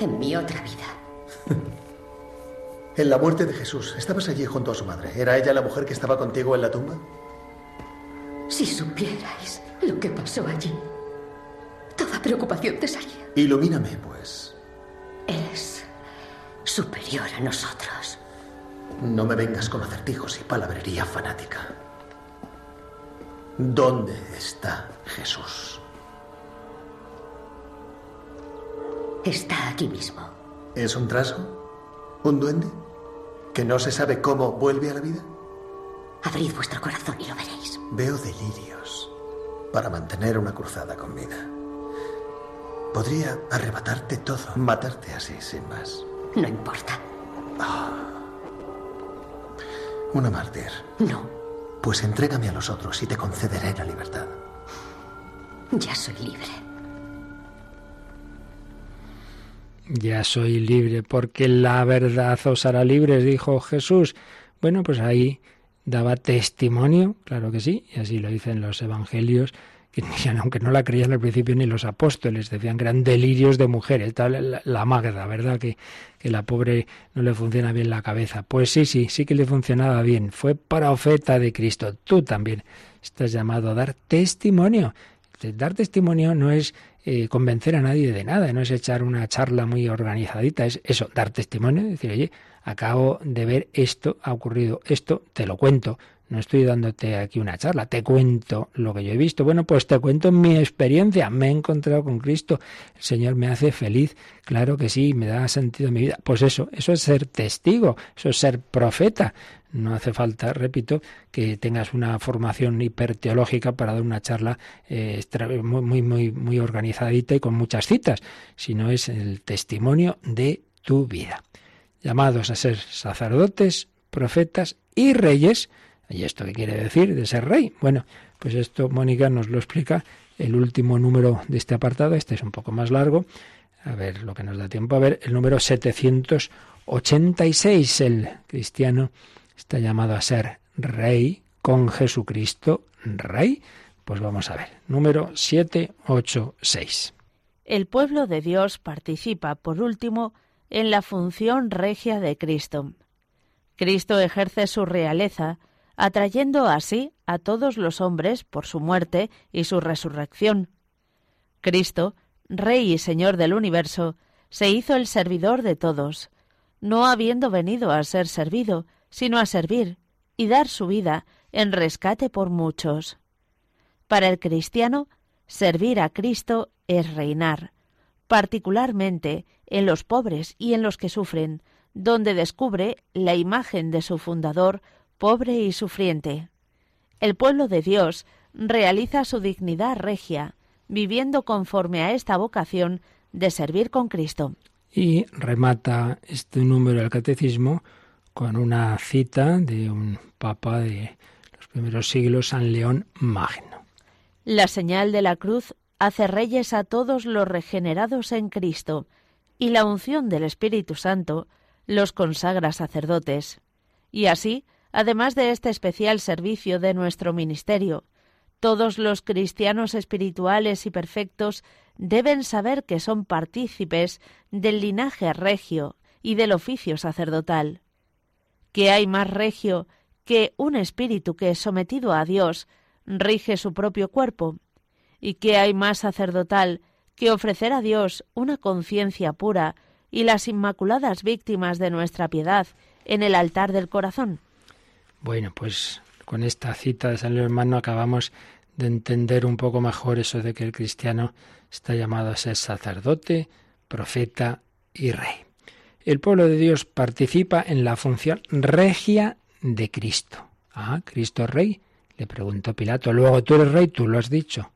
En mi otra vida. *laughs* en la muerte de Jesús, estabas allí junto a su madre. ¿Era ella la mujer que estaba contigo en la tumba? Si supierais lo que pasó allí, toda preocupación te salía. Ilumíname, pues. Es superior a nosotros. No me vengas con acertijos y palabrería fanática. ¿Dónde está Jesús? Está aquí mismo. ¿Es un traso? ¿Un duende? ¿Que no se sabe cómo vuelve a la vida? Abrid vuestro corazón y lo veréis. Veo delirios para mantener una cruzada con vida. Podría arrebatarte todo, matarte así, sin más. No importa. Una mártir. No, Pues entrégame a los otros y te concederé la libertad. ya soy libre. Ya soy libre porque la verdad os hará libres, dijo Jesús. Bueno, pues ahí daba testimonio, claro que sí, y así lo dicen los evangelios, que aunque no la creían al principio ni los apóstoles, decían que eran delirios de mujeres, tal, la, la Magda, ¿verdad? Que, que la pobre no le funciona bien la cabeza. Pues sí, sí, sí que le funcionaba bien. Fue profeta de Cristo. Tú también estás llamado a dar testimonio. Dar testimonio no es eh, convencer a nadie de nada, no es echar una charla muy organizadita, es eso, dar testimonio, decir, oye, acabo de ver esto, ha ocurrido esto, te lo cuento. No estoy dándote aquí una charla, te cuento lo que yo he visto. Bueno, pues te cuento mi experiencia. Me he encontrado con Cristo. El Señor me hace feliz. Claro que sí, me da sentido a mi vida. Pues eso, eso es ser testigo, eso es ser profeta. No hace falta, repito, que tengas una formación hiperteológica para dar una charla eh, muy, muy, muy organizadita y con muchas citas, sino es el testimonio de tu vida. Llamados a ser sacerdotes, profetas y reyes. ¿Y esto qué quiere decir de ser rey? Bueno, pues esto Mónica nos lo explica el último número de este apartado. Este es un poco más largo. A ver lo que nos da tiempo a ver. El número 786. El cristiano está llamado a ser rey con Jesucristo rey. Pues vamos a ver. Número 786. El pueblo de Dios participa, por último, en la función regia de Cristo. Cristo ejerce su realeza, atrayendo así a todos los hombres por su muerte y su resurrección. Cristo, Rey y Señor del universo, se hizo el servidor de todos, no habiendo venido a ser servido, sino a servir y dar su vida en rescate por muchos. Para el cristiano, servir a Cristo es reinar, particularmente en los pobres y en los que sufren, donde descubre la imagen de su fundador, pobre y sufriente. El pueblo de Dios realiza su dignidad regia, viviendo conforme a esta vocación de servir con Cristo. Y remata este número del catecismo con una cita de un papa de los primeros siglos, San León Magno. La señal de la cruz hace reyes a todos los regenerados en Cristo, y la unción del Espíritu Santo los consagra sacerdotes. Y así, además de este especial servicio de nuestro ministerio, todos los cristianos espirituales y perfectos deben saber que son partícipes del linaje regio y del oficio sacerdotal. ¿Qué hay más regio que un espíritu que, sometido a Dios, rige su propio cuerpo? ¿Y qué hay más sacerdotal que ofrecer a Dios una conciencia pura y las inmaculadas víctimas de nuestra piedad en el altar del corazón? Bueno, pues con esta cita de San León Magno acabamos de entender un poco mejor eso de que el cristiano está llamado a ser sacerdote, profeta y rey. El pueblo de Dios participa en la función regia de Cristo. Ah, Cristo es rey, le preguntó Pilato. Luego tú eres rey, tú lo has dicho.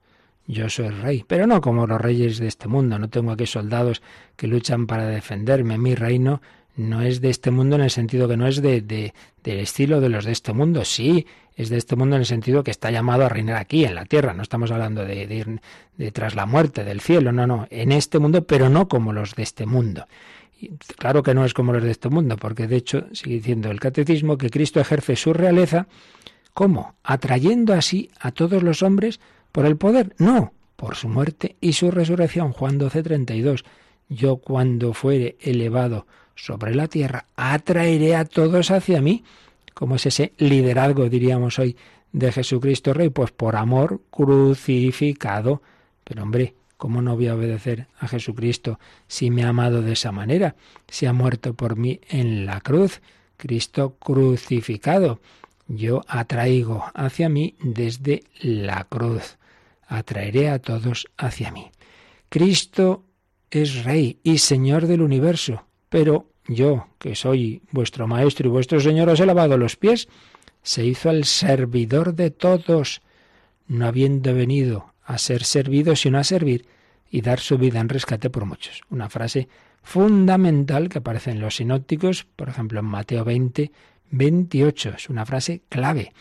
Yo soy rey, pero no como los reyes de este mundo. No tengo aquí soldados que luchan para defenderme. Mi reino no es de este mundo en el sentido que no es de, de, del estilo de los de este mundo. Sí, es de este mundo en el sentido que está llamado a reinar aquí, en la tierra. No estamos hablando de, ir de tras la muerte, del cielo. No, no. En este mundo, pero no como los de este mundo. Y claro que no es como los de este mundo, porque de hecho sigue diciendo el catecismo que Cristo ejerce su realeza. ¿Cómo? Atrayendo así a todos los hombres por el poder. No, por su muerte y su resurrección. Juan 12, 32. Yo cuando fuere elevado sobre la tierra, atraeré a todos hacia mí. ¿Cómo es ese liderazgo, diríamos hoy, de Jesucristo Rey? Pues por amor crucificado. Pero hombre, ¿cómo no voy a obedecer a Jesucristo si me ha amado de esa manera? Si ha muerto por mí en la cruz. Cristo crucificado. Yo atraigo hacia mí desde la cruz. Atraeré a todos hacia mí. Cristo es Rey y Señor del universo, pero yo, que soy vuestro Maestro y vuestro Señor, os he lavado los pies, se hizo el servidor de todos, no habiendo venido a ser servido, sino a servir y dar su vida en rescate por muchos. Una frase fundamental que aparece en los sinópticos, por ejemplo en Mateo 20, 28. Es una frase clave,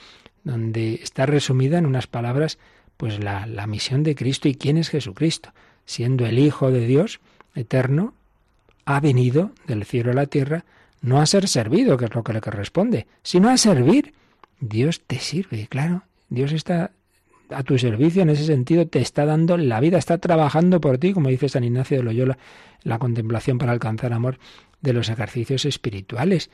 donde está resumida en unas palabras, pues la, la misión de Cristo y quién es Jesucristo. Siendo el Hijo de Dios eterno, ha venido del cielo a la tierra no a ser servido, que es lo que le corresponde, sino a servir. Dios te sirve, claro. Dios está a tu servicio en ese sentido, te está dando la vida, está trabajando por ti, como dice San Ignacio de Loyola, la contemplación para alcanzar amor de los ejercicios espirituales,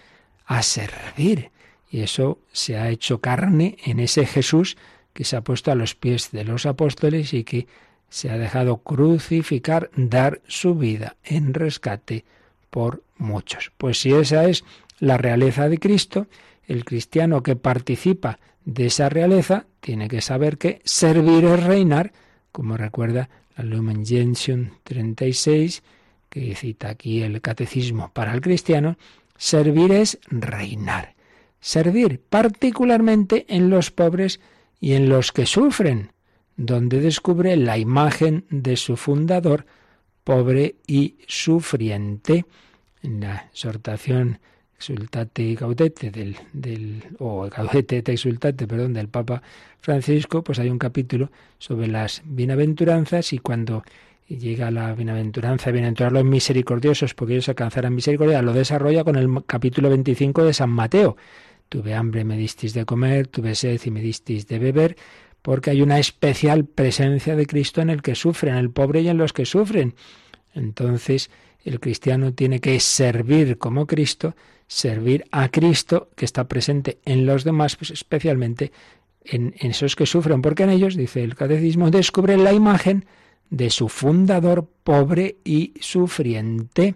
a servir. Y eso se ha hecho carne en ese Jesús que se ha puesto a los pies de los apóstoles y que se ha dejado crucificar, dar su vida en rescate por muchos. Pues si esa es la realeza de Cristo, el cristiano que participa de esa realeza tiene que saber que servir es reinar, como recuerda la Lumen Gentium 36, que cita aquí el catecismo para el cristiano, servir es reinar. Servir particularmente en los pobres y en los que sufren, donde descubre la imagen de su fundador, pobre y sufriente. En la exhortación exultate gaudete del, del o et exultate, perdón, del Papa Francisco, pues hay un capítulo sobre las bienaventuranzas y cuando llega la bienaventuranza, bienaventurados los misericordiosos, porque ellos alcanzarán misericordia, lo desarrolla con el capítulo 25 de San Mateo. Tuve hambre, me disteis de comer, tuve sed y me disteis de beber, porque hay una especial presencia de Cristo en el que sufren, en el pobre y en los que sufren. Entonces, el cristiano tiene que servir como Cristo, servir a Cristo que está presente en los demás, pues especialmente en, esos que sufren, porque en ellos, dice el catecismo, descubren la imagen de su fundador pobre y sufriente.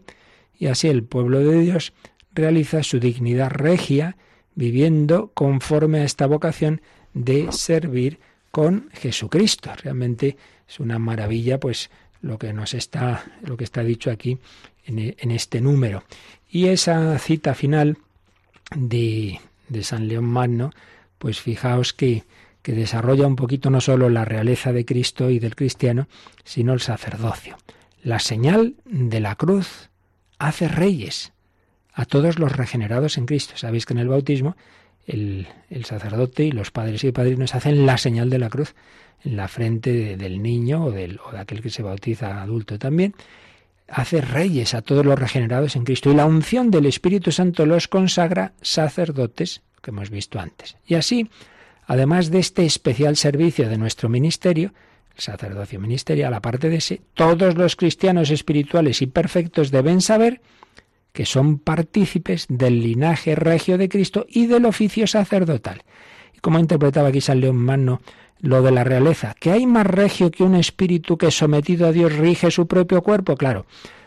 Y así el pueblo de Dios realiza su dignidad regia, viviendo conforme a esta vocación de servir con Jesucristo. Realmente es una maravilla, pues, lo que nos está, lo que está dicho aquí en, en este número. Y esa cita final de, de San León Magno, pues fijaos que, que desarrolla un poquito no solo la realeza de Cristo y del cristiano, sino el sacerdocio. La señal de la cruz hace reyes a todos los regenerados en Cristo. Sabéis que en el bautismo el, sacerdote y los padres y padrinos hacen la señal de la cruz en la frente del niño o, del, o de aquel que se bautiza adulto también. Hace reyes a todos los regenerados en Cristo y la unción del Espíritu Santo los consagra sacerdotes, que hemos visto antes. Y así, además de este especial servicio de nuestro ministerio, el sacerdocio ministerial, aparte de ese, todos los cristianos espirituales y perfectos deben saber que son partícipes del linaje regio de Cristo y del oficio sacerdotal. Y como interpretaba aquí San León Magno lo de la realeza, que hay más regio que un espíritu que sometido a Dios rige su propio cuerpo, claro,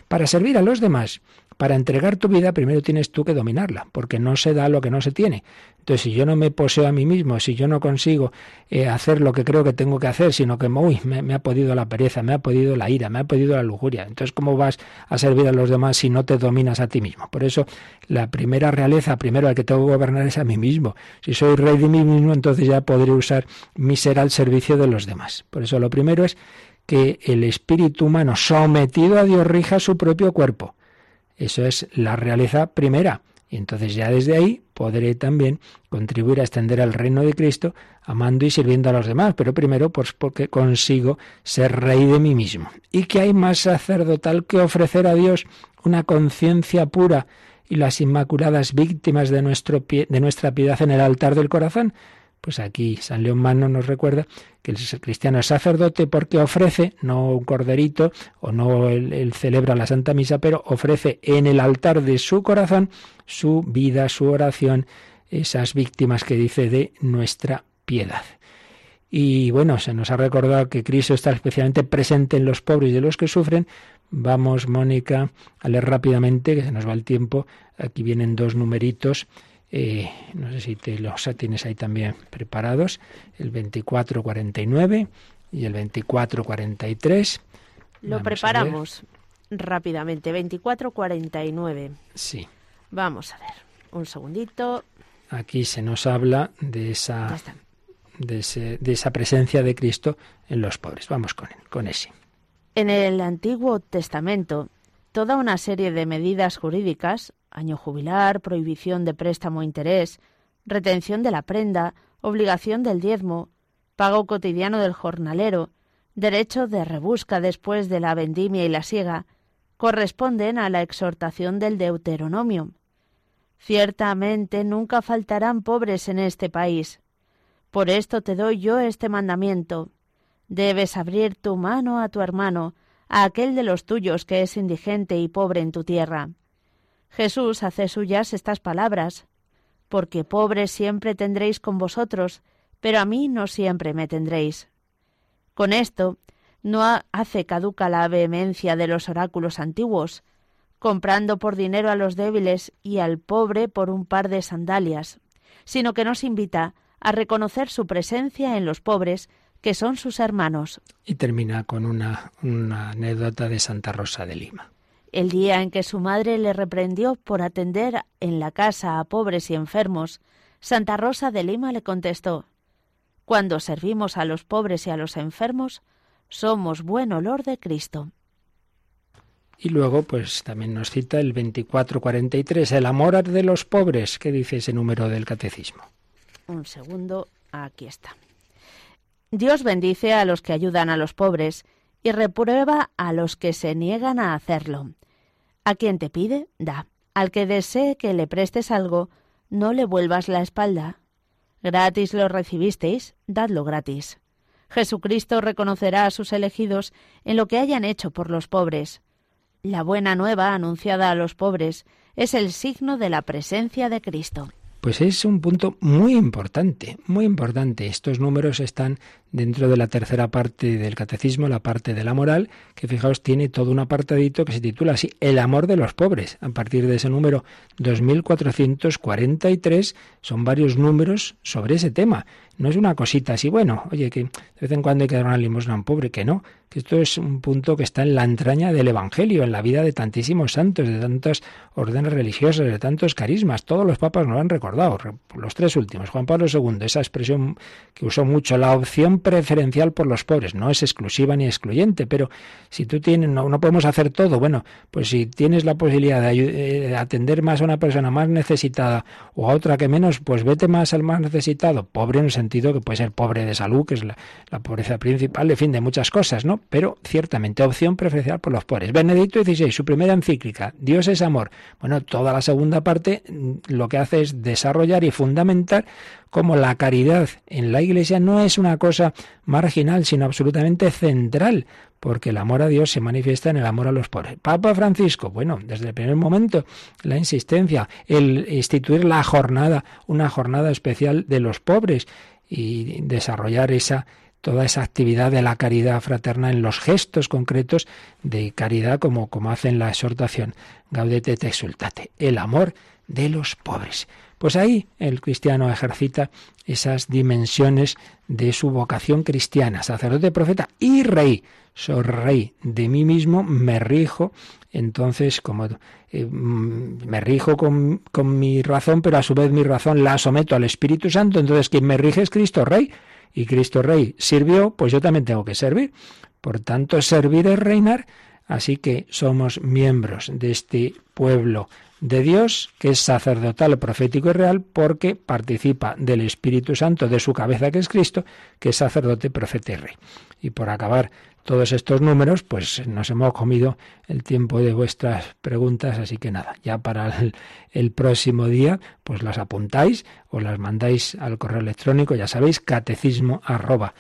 para servir a los demás para entregar tu vida, primero tienes tú que dominarla, porque no se da lo que no se tiene. Entonces, si yo no me poseo a mí mismo, si yo no consigo eh, hacer lo que creo que tengo que hacer, sino que uy, me, ha podido la pereza, me ha podido la ira, me ha podido la lujuria, entonces, ¿cómo vas a servir a los demás si no te dominas a ti mismo? Por eso, la primera realeza, primero al que tengo que gobernar es a mí mismo. Si soy rey de mí mismo, entonces ya podré usar mi ser al servicio de los demás. Por eso, lo primero es que el espíritu humano sometido a Dios rija su propio cuerpo eso es la realeza primera. Y entonces ya desde ahí podré también contribuir a extender el reino de Cristo amando y sirviendo a los demás, pero primero pues porque consigo ser rey de mí mismo. Y que hay más sacerdotal que ofrecer a Dios una conciencia pura y las inmaculadas víctimas de, nuestro de nuestra piedad en el altar del corazón. Pues aquí San León Magno nos recuerda que el cristiano es sacerdote porque ofrece, no un corderito o no él, celebra la Santa Misa, pero ofrece en el altar de su corazón su vida, su oración, esas víctimas que dice de nuestra piedad. Y bueno, se nos ha recordado que Cristo está especialmente presente en los pobres y de los que sufren. Vamos, Mónica, a leer rápidamente, que se nos va el tiempo. Aquí vienen dos numeritos eh, no sé si te los tienes ahí también preparados, el 2449 y el 2443. Lo preparamos rápidamente, 2449. Sí. Vamos a ver, un segundito. Aquí se nos habla de esa, de, esa presencia de Cristo en los pobres. Vamos con, con ese. En el Antiguo Testamento, toda una serie de medidas jurídicas, año jubilar, prohibición de préstamo e interés, retención de la prenda, obligación del diezmo, pago cotidiano del jornalero, derecho de rebusca después de la vendimia y la siega, corresponden a la exhortación del Deuteronomio. Ciertamente nunca faltarán pobres en este país. Por esto te doy yo este mandamiento. Debes abrir tu mano a tu hermano, a aquel de los tuyos que es indigente y pobre en tu tierra. Jesús hace suyas estas palabras, porque pobres siempre tendréis con vosotros, pero a mí no siempre me tendréis. Con esto no hace caduca la vehemencia de los oráculos antiguos, comprando por dinero a los débiles y al pobre por un par de sandalias, sino que nos invita a reconocer su presencia en los pobres, que son sus hermanos. Y termina con una, una anécdota de Santa Rosa de Lima. El día en que su madre le reprendió por atender en la casa a pobres y enfermos, Santa Rosa de Lima le contestó cuando servimos a los pobres y a los enfermos, somos buen olor de Cristo. Y luego, pues también nos cita el 2443, el amor de los pobres. ¿Qué dice ese número del catecismo? Un segundo, aquí está. Dios bendice a los que ayudan a los pobres y reprueba a los que se niegan a hacerlo. A quien te pide, da. Al que desee que le prestes algo, no le vuelvas la espalda. Gratis lo recibisteis, dadlo gratis. Jesucristo reconocerá a sus elegidos en lo que hayan hecho por los pobres. La buena nueva anunciada a los pobres es el signo de la presencia de Cristo. Pues es un punto muy importante, muy importante. Estos números están dentro de la tercera parte del catecismo, la parte de la moral, que fijaos tiene todo un apartadito que se titula así, El amor de los pobres. A partir de ese número 2443 son varios números sobre ese tema. No es una cosita así, bueno, oye, que de vez en cuando hay que dar una limosna a un pobre, que no, que esto es un punto que está en la entraña del Evangelio, en la vida de tantísimos santos, de tantas órdenes religiosas, de tantos carismas. Todos los papas nos lo han recordado, los tres últimos. Juan Pablo II, esa expresión que usó mucho, la opción preferencial por los pobres. No es exclusiva ni excluyente, pero si tú tienes, no, no podemos hacer todo. Bueno, pues si tienes la posibilidad de, eh, atender más a una persona más necesitada o a otra que menos, pues vete más al más necesitado. Pobre en sentido que puede ser pobre de salud, que es la, pobreza principal, de fin, de muchas cosas, ¿no? Pero ciertamente opción preferencial por los pobres. Benedicto XVI, su primera encíclica, Dios es amor. Bueno, toda la segunda parte mm, lo que hace es desarrollar y fundamentar cómo la caridad en la Iglesia no es una cosa marginal, sino absolutamente central, porque el amor a Dios se manifiesta en el amor a los pobres. Papa Francisco, bueno, desde el primer momento, la insistencia, el instituir la jornada, una jornada especial de los pobres, y desarrollar esa toda esa actividad de la caridad fraterna en los gestos concretos de caridad como, como hace en la exhortación Gaudete te exultate, el amor de los pobres. Pues ahí el cristiano ejercita esas dimensiones de su vocación cristiana, sacerdote, profeta y rey. Soy rey de mí mismo, me rijo, entonces como eh, mm, me rijo con, con mi razón, pero a su vez mi razón la someto al Espíritu Santo, entonces quien me rige es Cristo Rey, y Cristo Rey sirvió, pues yo también tengo que servir. Por tanto, servir es reinar, así que somos miembros de este pueblo de Dios, que es sacerdotal, profético y real, porque participa del Espíritu Santo de su cabeza, que es Cristo, que es sacerdote, profeta y rey. Y por acabar todos estos números, pues nos hemos comido el tiempo de vuestras preguntas, así que nada, ya para el, próximo día, pues las apuntáis o las mandáis al correo electrónico, ya sabéis, catecismo arroba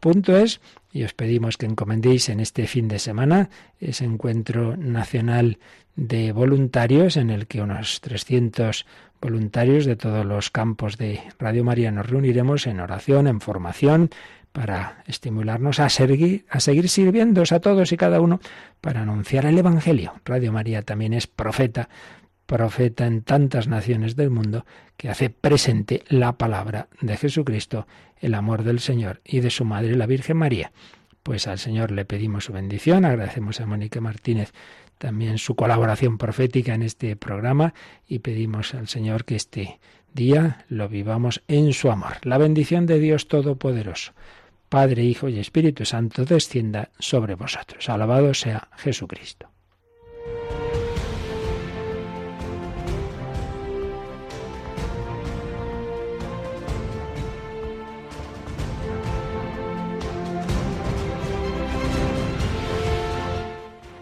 radiomaria.es y os pedimos que encomendéis en este fin de semana ese encuentro nacional de voluntarios en el que unos 300 voluntarios de todos los campos de Radio María nos reuniremos en oración, en formación, para estimularnos a seguir, a a todos y cada uno para anunciar el Evangelio. Radio María también es profeta, profeta en tantas naciones del mundo que hace presente la palabra de Jesucristo, el amor del Señor y de su Madre la Virgen María. Pues al Señor le pedimos su bendición, agradecemos a Mónica Martínez también su colaboración profética en este programa y pedimos al Señor que este día lo vivamos en su amor. La bendición de Dios Todopoderoso, Padre, Hijo y Espíritu Santo, descienda sobre vosotros. Alabado sea Jesucristo.